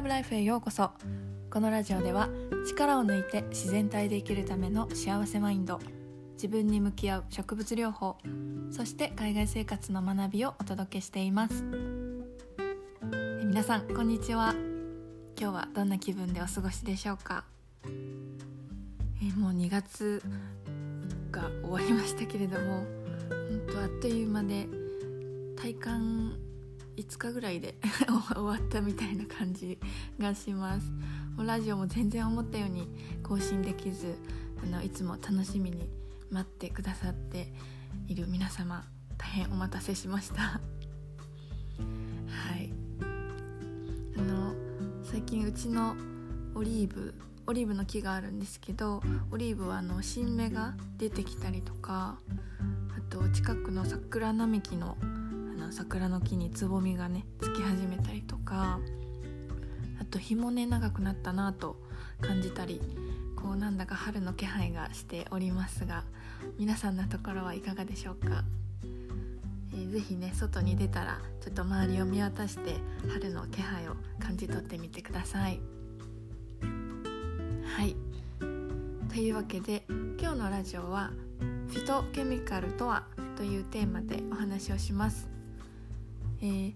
ラブライフへようこそ。このラジオでは力を抜いて自然体で生きるための幸せマインド自分に向き合う植物療法そして海外生活の学びをお届けしています。皆さんこんにちは。今日はどんな気分でお過ごしでしょうか？えもう2月が終わりましたけれども本当あっという間で体感5日ぐらいで 終わったみたいな感じがします。もうラジオも全然思ったように更新できずあのいつも楽しみに待ってくださっている皆様大変お待たせしました。はい。あの最近うちのオリーブオリーブの木があるんですけどオリーブはあの新芽が出てきたりとかあと近くの桜並木の桜の木につぼみがねつき始めたりとかあと日もね長くなったなと感じたりこうなんだか春の気配がしておりますが皆さんのところはいかがでしょうか、えー、ぜひね外に出たらちょっと周りを見渡して春の気配を感じ取ってみてください。はい。というわけで今日のラジオは「フィトケミカルとは?」というテーマでお話をします。えー、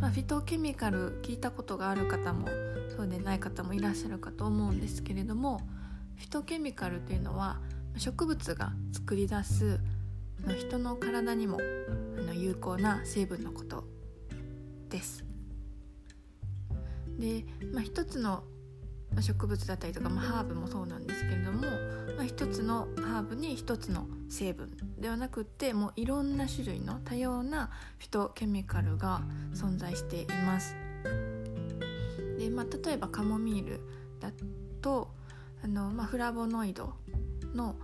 まあ、フィトケミカル聞いたことがある方もそうでない方もいらっしゃるかと思うんですけれどもフィトケミカルというのは植物が作り出す人の体にも有効な成分のことです。で、まあ、一つの植物だったりとか、まあ、ハーブもそうなんです、まあ、一つのハーブに一つの成分ではなくってもういろんな種類の多様なフィトケミカルが存在しています。でまあ、例えばカモミールだとあの、まあ、フラボノイドの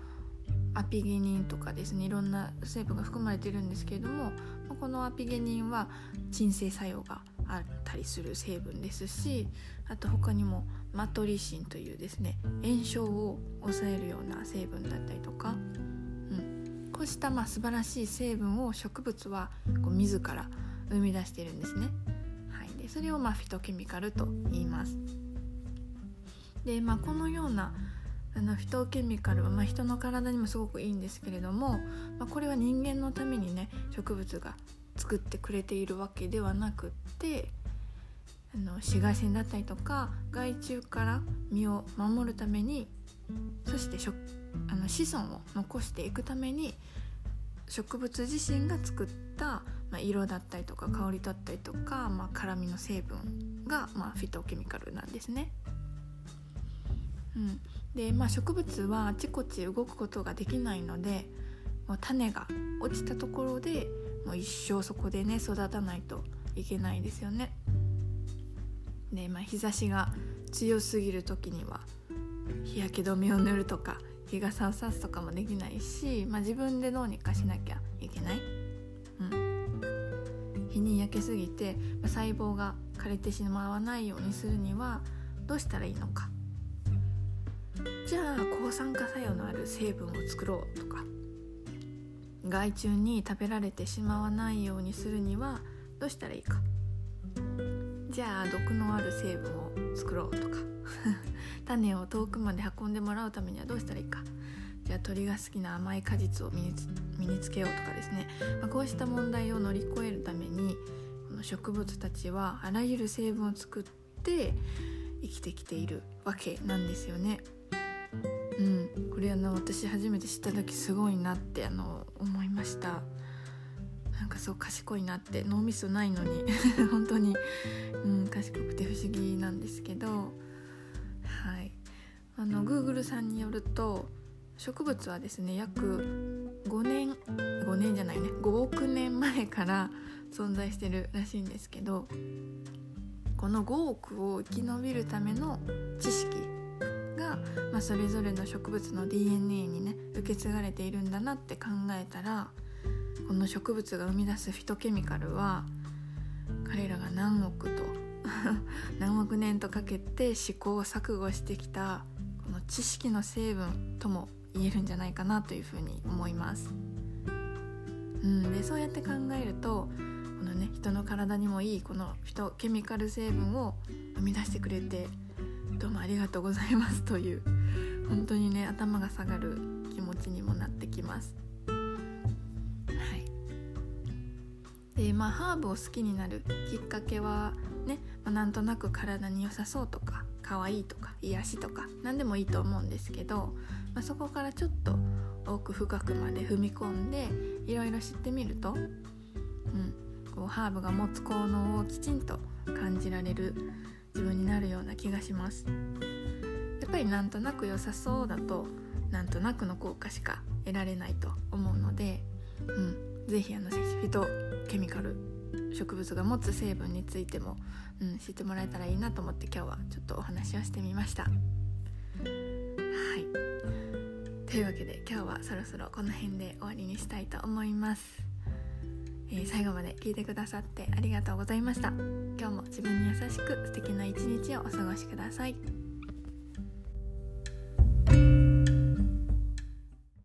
アピゲニンとかですねいろんな成分が含まれているんですけれどもこのアピゲニンは鎮静作用があったりする成分ですしあと他にもマトリシンというですね炎症を抑えるような成分だったりとか、うん、こうしたまあ素晴らしい成分を植物はこう自ら生み出しているんですね。はい、でそれをまあフィトケミカルと言います。でまあこのようなあのフィトケミカルは、まあ、人の体にもすごくいいんですけれども、まあ、これは人間のためにね植物が作ってくれているわけではなくってあの紫外線だったりとか害虫から身を守るためにそしてあの子孫を残していくために植物自身が作った、まあ、色だったりとか香りだったりとか、まあ、辛みの成分が、まあ、フィトケミカルなんですね。うん、で、まあ、植物はあちこち動くことができないのでもう種が落ちたところでもう一生そこでね育たないといけないですよね。で、まあ、日差しが強すぎる時には日焼け止めを塗るとか日傘をさすとかもできないし、まあ、自分でどうにかしなきゃいけない。うん、日に焼けすぎて、ま、細胞が枯れてしまわないようにするにはどうしたらいいのかじゃあ抗酸化作用のある成分を作ろうとか害虫に食べられてしまわないようにするにはどうしたらいいか。じゃあ毒のある成分を作ろうとか。種を遠くまで運んでもらうためにはどうしたらいいか。じゃあ鳥が好きな甘い果実を身に身につけようとかですね、まあ、こうした問題を乗り越えるためにこの植物たちはあらゆる成分を作って生きてきているわけなんですよね。うん、これあの私初めて知った時すごいなってあのました。なんかそう賢いなって脳みそないのに。本当に、うん、賢くて不思議なんですけど。はい。あの Google さんによると植物はですね約5年5年じゃないね。5億年前から存在してるらしいんですけどこの5億を生き延びるための知識、まあ、それぞれの植物の DNA にね受け継がれているんだなって考えたらこの植物が生み出すフィトケミカルは彼らが何億と 何億年とかけて試行錯誤してきたこの知識の成分とも言えるんじゃないかなというふうに思います。うん、でそうやって考えるとこのね人の体にもいいこのフィトケミカル成分を生み出してくれてどうもありがとうございますという本当にね頭が下がる気持ちにもなってきます。はい。でまあ、ハーブを好きになるきっかけはね、まあ、なんとなく体に良さそうとか可愛いとか癒しとか何でもいいと思うんですけど、まあ、そこからちょっと奥深くまで踏み込んでいろいろ知ってみると、うん、こうハーブが持つ効能をきちんと感じられる自分になるような気がします。やっぱりなんとなく良さそうだとなんとなくの効果しか得られないと思うので、うん、是非あのフィトケミカル植物が持つ成分についても、うん、知ってもらえたらいいなと思って今日はちょっとお話をしてみました。はいというわけで今日はそろそろこの辺で終わりにしたいと思います。えー、最後まで聞いてくださってありがとうございました今日も自分に優しく素敵な一日をお過ごしください